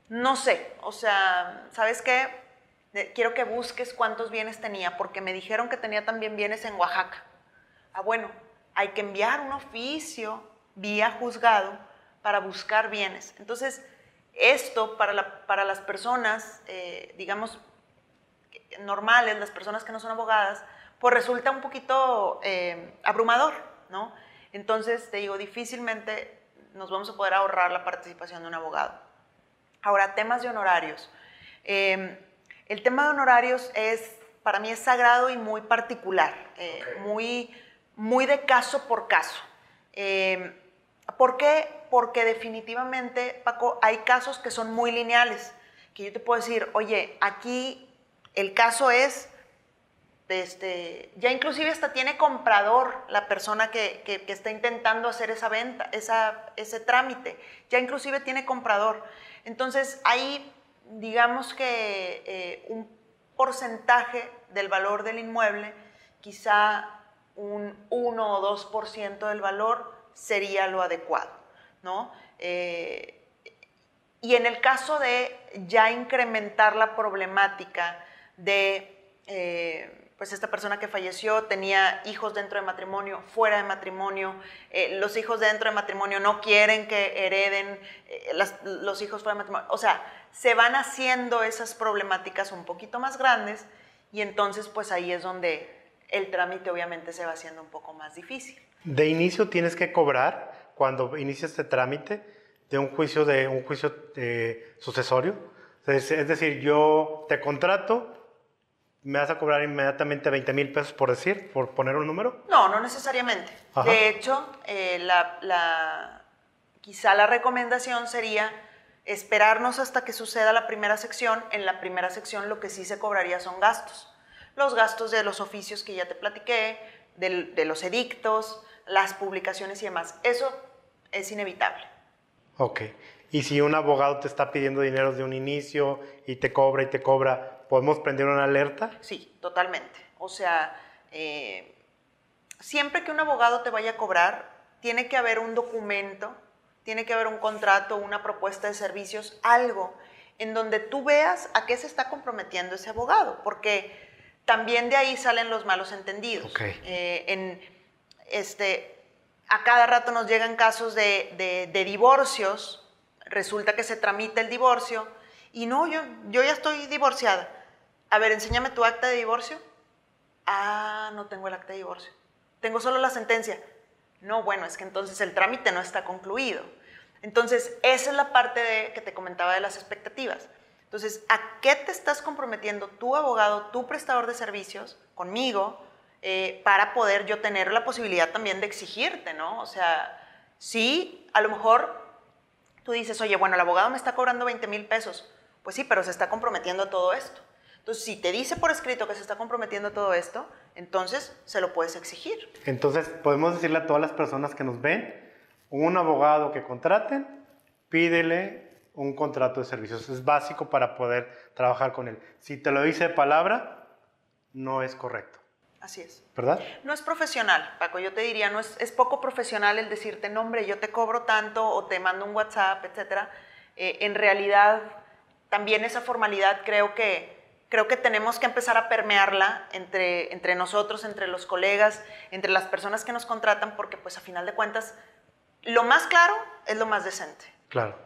No sé, o sea, ¿sabes qué? Quiero que busques cuántos bienes tenía, porque me dijeron que tenía también bienes en Oaxaca. Ah, bueno, hay que enviar un oficio vía juzgado para buscar bienes. Entonces, esto para, para las personas, eh, digamos, normales, las personas que no son abogadas, pues resulta un poquito eh, abrumador, ¿no? Entonces, te digo, difícilmente nos vamos a poder ahorrar la participación de un abogado. Ahora, temas de honorarios. Em, el tema de honorarios es, para mí es sagrado y muy particular, eh, muy, muy de caso por caso. Em, ¿Por qué? Porque definitivamente, Paco, hay casos que son muy lineales, que yo te puedo decir, oye, aquí el caso es, este, ya inclusive hasta tiene comprador la persona que, está intentando hacer esa venta, esa, ese trámite, ya inclusive tiene comprador. Entonces, ahí, digamos que eh, un porcentaje del valor del inmueble, quizá un 1 o 2% del valor, sería lo adecuado, ¿no? Eh, y en el caso de ya incrementar la problemática de, eh, pues esta persona que falleció tenía hijos dentro de matrimonio, fuera de matrimonio, eh, los hijos dentro de matrimonio no quieren que hereden los hijos fuera de matrimonio, o sea, se van haciendo esas problemáticas un poquito más grandes y entonces pues ahí es donde el trámite obviamente se va haciendo un poco más difícil. De inicio tienes que cobrar cuando inicias este trámite de un juicio de un juicio eh, sucesorio. Es, decir, yo te contrato, me vas a cobrar inmediatamente 20 mil pesos por decir, por poner un número. No, no necesariamente. De hecho, eh, la, quizá la recomendación sería esperarnos hasta que suceda la primera sección. En la primera sección lo que sí se cobraría son gastos. Los gastos de los oficios que ya te platiqué, de los edictos, las publicaciones y demás. Eso es inevitable. Ok. Y si un abogado te está pidiendo dinero de un inicio y te cobra y te cobra, ¿podemos prender una alerta? Sí, totalmente. O sea, eh, siempre que un abogado te vaya a cobrar, tiene que haber un documento, tiene que haber un contrato, una propuesta de servicios, algo en donde tú veas a qué se está comprometiendo ese abogado, porque también de ahí salen los malos entendidos. Okay. Eh, en, este, a cada rato nos llegan casos de, divorcios, resulta que se tramita el divorcio y no, yo, yo ya estoy divorciada. A ver, enséñame tu acta de divorcio. Ah, no tengo el acta de divorcio. Tengo solo la sentencia. No, bueno, es que entonces el trámite no está concluido. Entonces, esa es la parte de, que te comentaba de las expectativas. Entonces, ¿a qué te estás comprometiendo tu abogado, tu prestador de servicios, conmigo, eh, para poder yo tener la posibilidad también de exigirte, ¿no? O sea, sí, a lo mejor tú dices, oye, bueno, el abogado me está cobrando 20 mil pesos. Pues sí, pero se está comprometiendo a todo esto. Entonces, si te dice por escrito que se está comprometiendo a todo esto, entonces se lo puedes exigir. Entonces, podemos decirle a todas las personas que nos ven, un abogado que contraten, pídele un contrato de servicios. Es básico para poder trabajar con él. Si te lo dice de palabra, no es correcto. Así es. ¿Verdad? No es profesional, Paco. Yo te diría, no es, es poco profesional el decirte, no, hombre, yo te cobro tanto o te mando un WhatsApp, etcétera. Eh, en realidad, también esa formalidad creo que, creo que tenemos que empezar a permearla entre, entre nosotros, entre los colegas, entre las personas que nos contratan, porque pues a final de cuentas, lo más claro es lo más decente. Claro.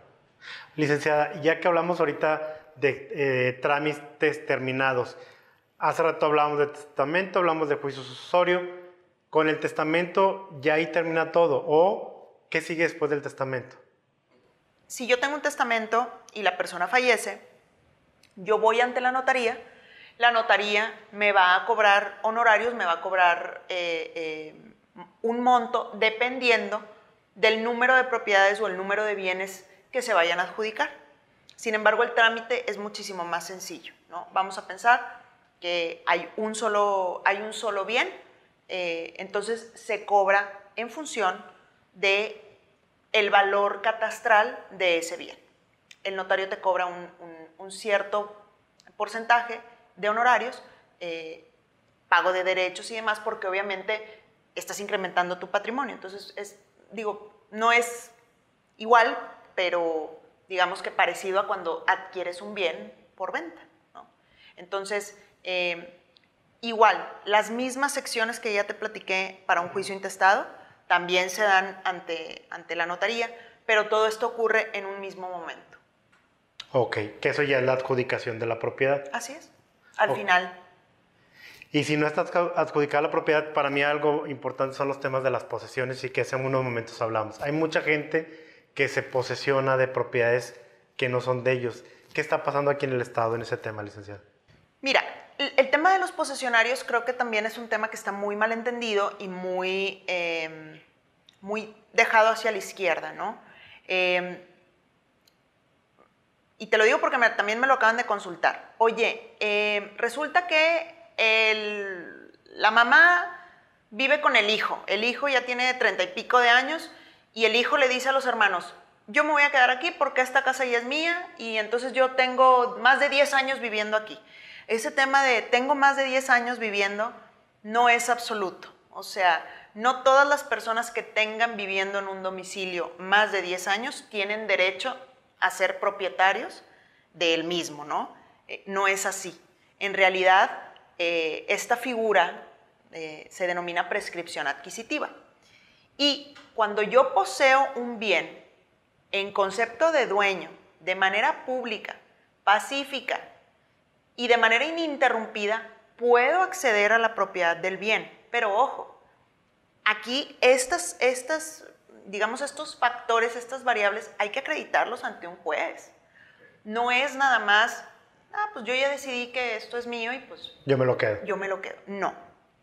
Licenciada, ya que hablamos ahorita de eh, trámites terminados, hace rato hablamos de testamento, hablamos de juicio sucesorio. Con el testamento ya ahí termina todo. ¿O qué sigue después del testamento? Si yo tengo un testamento y la persona fallece, yo voy ante la notaría, la notaría me va a cobrar honorarios, me va a cobrar eh, eh, un monto dependiendo del número de propiedades o el número de bienes que se vayan a adjudicar. Sin embargo, el trámite es muchísimo más sencillo. ¿no? Vamos a pensar que hay un solo, hay un solo bien, eh, entonces se cobra en función de valor catastral de ese bien. El notario te cobra un, cierto porcentaje de honorarios, eh, pago de derechos y demás, porque obviamente estás incrementando tu patrimonio. Entonces, es, digo, no es igual, pero digamos que parecido a cuando adquieres un bien por venta. Entonces, eh, igual, las mismas secciones que ya te platiqué para un juicio intestado también se dan ante, ante la notaría, pero todo esto ocurre en un mismo momento. Ok, que eso ya es la adjudicación de la propiedad. Así es, al final. Y si no está adjudicada la propiedad, para mí algo importante son los temas de las posesiones y que hace unos momentos hablamos. Hay mucha gente que se posesiona de propiedades que no son de ellos. ¿Qué está pasando aquí en el Estado en ese tema, licenciado? Mira, el, tema de los posesionarios creo que también es un tema que está muy mal entendido y muy, em, muy dejado hacia la izquierda, ¿no? Em, y te lo digo porque también me lo acaban de consultar. Oye, em, resulta que la mamá vive con el hijo. El hijo ya tiene treinta y pico de años y el hijo le dice a los hermanos, yo me voy a quedar aquí porque esta casa ya es mía y entonces yo tengo más de 10 años viviendo aquí. Ese tema de tengo más de 10 años viviendo no es absoluto. O sea, no todas las personas que tengan viviendo en un domicilio más de 10 años tienen derecho a ser propietarios del mismo, ¿no? Eh, no es así. En realidad, eh, esta figura eh, se denomina prescripción adquisitiva. Y cuando yo poseo un bien en concepto de dueño, de manera pública, pacífica y de manera ininterrumpida, puedo acceder a la propiedad del bien. Pero ojo, aquí estas, estas, digamos, estos factores, estas variables, hay que acreditarlos ante un juez. No es nada más, ah, pues yo ya decidí que esto es mío y pues... Yo me lo quedo. Yo me lo quedo. No.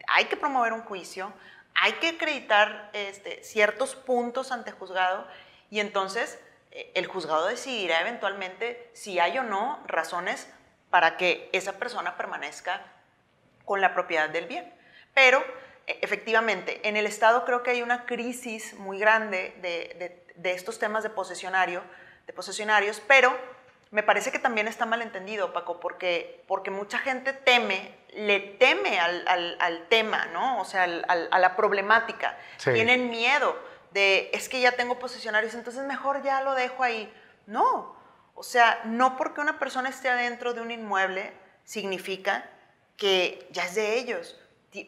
Hay que promover un juicio, hay que acreditar este, ciertos puntos ante juzgado y entonces eh, el juzgado decidirá eventualmente si hay o no razones para que esa persona permanezca con la propiedad del bien. Pero efectivamente, en el Estado creo que hay una crisis muy grande de, de estos temas de posesionario, de posesionarios, pero me parece que también está mal entendido, Paco, porque, porque mucha gente teme, le teme al, al, tema, ¿no? O sea, a la problemática. Tienen miedo de, es que ya tengo posesionarios, entonces mejor ya lo dejo ahí. No, o sea, no porque una persona esté adentro de un inmueble significa que ya es de ellos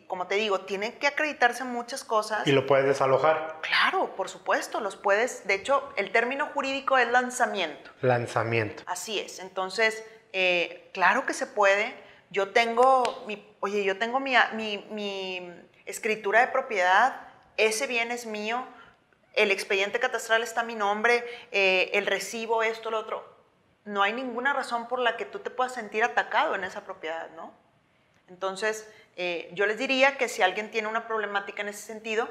como te digo, tienen que acreditarse muchas cosas. ¿Y lo puedes desalojar? Claro, por supuesto, los puedes. De hecho, el término jurídico es lanzamiento. Lanzamiento. Así es. Entonces, eh, claro que se puede. Yo tengo mi, oye, yo tengo mi, mi, escritura de propiedad, ese bien es mío, el expediente catastral está a mi nombre, eh, el recibo, esto, lo otro. No hay ninguna razón por la que tú te puedas sentir atacado en esa propiedad, ¿no? Entonces, eh, yo les diría que si alguien tiene una problemática en ese sentido,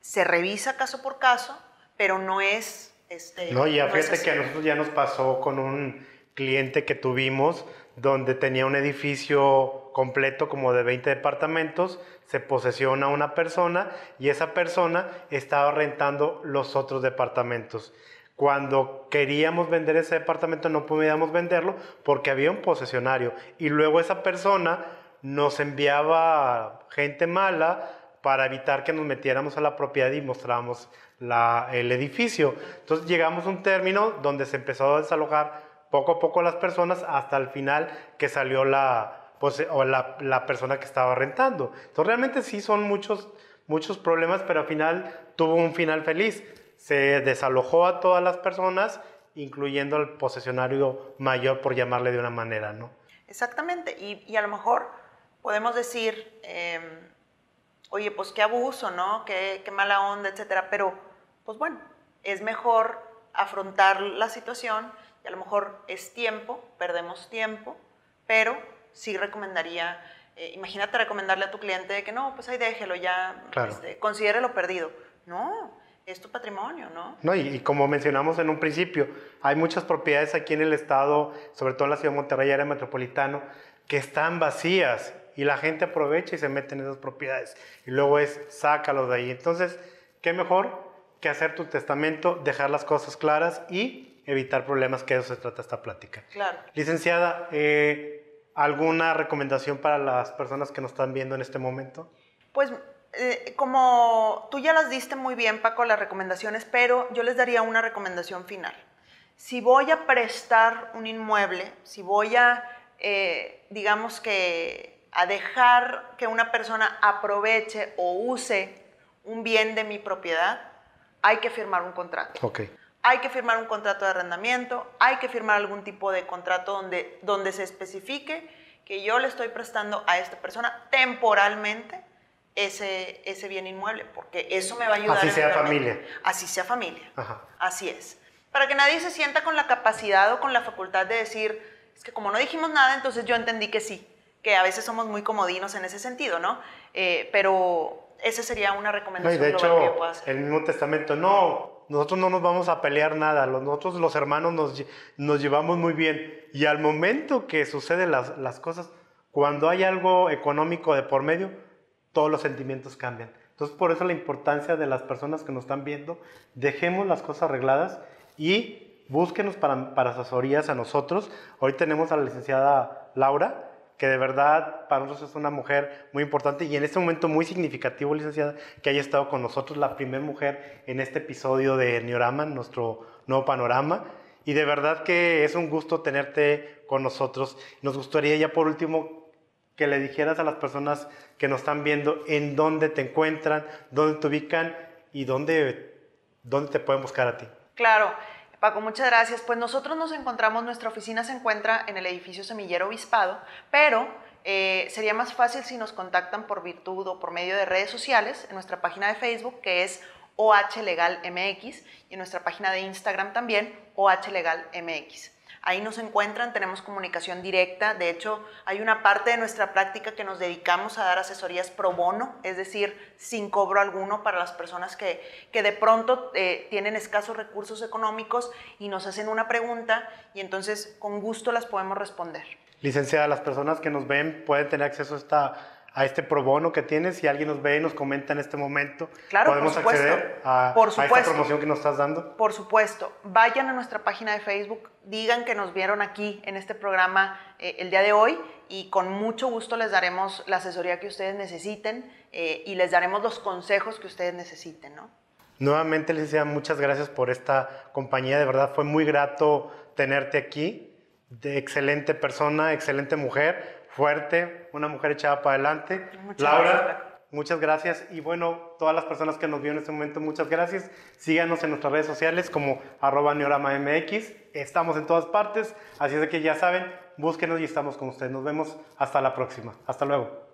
se revisa caso por caso, pero no es... Este, no, ya fíjate que a nosotros ya nos pasó con un cliente que tuvimos donde tenía un edificio completo como de 20 departamentos, se posesiona una persona y esa persona estaba rentando los otros departamentos. Cuando queríamos vender ese departamento no podíamos venderlo porque había un posesionario y luego esa persona nos enviaba gente mala para evitar que nos metiéramos a la propiedad y mostráramos el edificio. Entonces llegamos a un término donde se empezó a desalojar poco a poco las personas hasta el final que salió la, o la, persona que estaba rentando. Entonces realmente sí son muchos, muchos problemas, pero al final tuvo un final feliz. se desalojó a todas las personas, incluyendo al posesionario mayor, por llamarle de una manera, ¿no? Exactamente, y, a lo mejor podemos decir, em, oye, pues qué abuso, ¿no? Qué, qué mala onda, etcétera, pero pues bueno, es mejor afrontar la situación y a lo mejor es tiempo, perdemos tiempo, pero sí recomendaría, eh, imagínate recomendarle a tu cliente que no, pues ahí déjelo ya, claro. este, considérelo perdido. No, es tu patrimonio, ¿no? No, y, y, como mencionamos en un principio, hay muchas propiedades aquí en el estado, sobre todo en la ciudad de Monterrey, área metropolitano, que están vacías y la gente aprovecha y se mete en esas propiedades. Y luego es, sácalo de ahí. Entonces, ¿qué mejor que hacer tu testamento, dejar las cosas claras y evitar problemas, que eso se trata esta plática. Claro. Licenciada, eh, ¿alguna recomendación para las personas que nos están viendo en este momento? Pues eh, como tú ya las diste muy bien, Paco, las recomendaciones, pero yo les daría una recomendación final. Si voy a prestar un inmueble, si voy a, eh, digamos que, a dejar que una persona aproveche o use un bien de mi propiedad, hay que firmar un contrato. Okay. Hay que firmar un contrato de arrendamiento, hay que firmar algún tipo de contrato donde, donde se especifique que yo le estoy prestando a esta persona temporalmente ese, ese bien inmueble, porque eso me va a ayudar. Así sea familia. Así sea familia. Ajá. Así es. Para que nadie se sienta con la capacidad o con la facultad de decir, es que como no dijimos nada, entonces yo entendí que sí, que a veces somos muy comodinos en ese sentido, ¿no? Eh, pero esa sería una recomendación no, de hecho, que yo puedo hacer. El mismo testamento, no, nosotros no nos vamos a pelear nada, nosotros los hermanos nos, nos llevamos muy bien. Y al momento que suceden las, las cosas, cuando hay algo económico de por medio, todos los sentimientos cambian. Entonces, por eso la importancia de las personas que nos están viendo, dejemos las cosas arregladas y búsquenos para, para asesorías a nosotros. Hoy tenemos a la licenciada Laura, que de verdad para nosotros es una mujer muy importante y en este momento muy significativo, licenciada, que haya estado con nosotros, la primera mujer en este episodio de Neorama, nuestro nuevo panorama. Y de verdad que es un gusto tenerte con nosotros. Nos gustaría ya por último que le dijeras a las personas que nos están viendo en dónde te encuentran, dónde te ubican y dónde, dónde te pueden buscar a ti. Claro. Paco, muchas gracias. Pues nosotros nos encontramos, nuestra oficina se encuentra en el edificio Semillero Obispado, pero eh, sería más fácil si nos contactan por virtud o por medio de redes sociales en nuestra página de Facebook, que es OH Legal MX, y en nuestra página de Instagram también, OH Legal MX. Ahí nos encuentran, tenemos comunicación directa. De hecho, hay una parte de nuestra práctica que nos dedicamos a dar asesorías pro bono, es decir, sin cobro alguno para las personas que, que de pronto eh, tienen escasos recursos económicos y nos hacen una pregunta y entonces con gusto las podemos responder. Licenciada, las personas que nos ven pueden tener acceso a esta a este pro bono que tienes. Si alguien nos ve y nos comenta en este momento, claro, podemos por acceder a, por a, esta promoción que nos estás dando. Por supuesto. Vayan a nuestra página de Facebook, digan que nos vieron aquí en este programa eh, el día de hoy y con mucho gusto les daremos la asesoría que ustedes necesiten eh, y les daremos los consejos que ustedes necesiten, ¿no? Nuevamente, Licenciada, muchas gracias por esta compañía. De verdad, fue muy grato tenerte aquí. De excelente persona, excelente mujer fuerte, una mujer echada para adelante. Muchas Laura, gracias. muchas gracias. Y bueno, todas las personas que nos vieron en este momento, muchas gracias. Síganos en nuestras redes sociales como arroba MX. Estamos en todas partes, así es de que ya saben, búsquenos y estamos con ustedes. Nos vemos hasta la próxima. Hasta luego.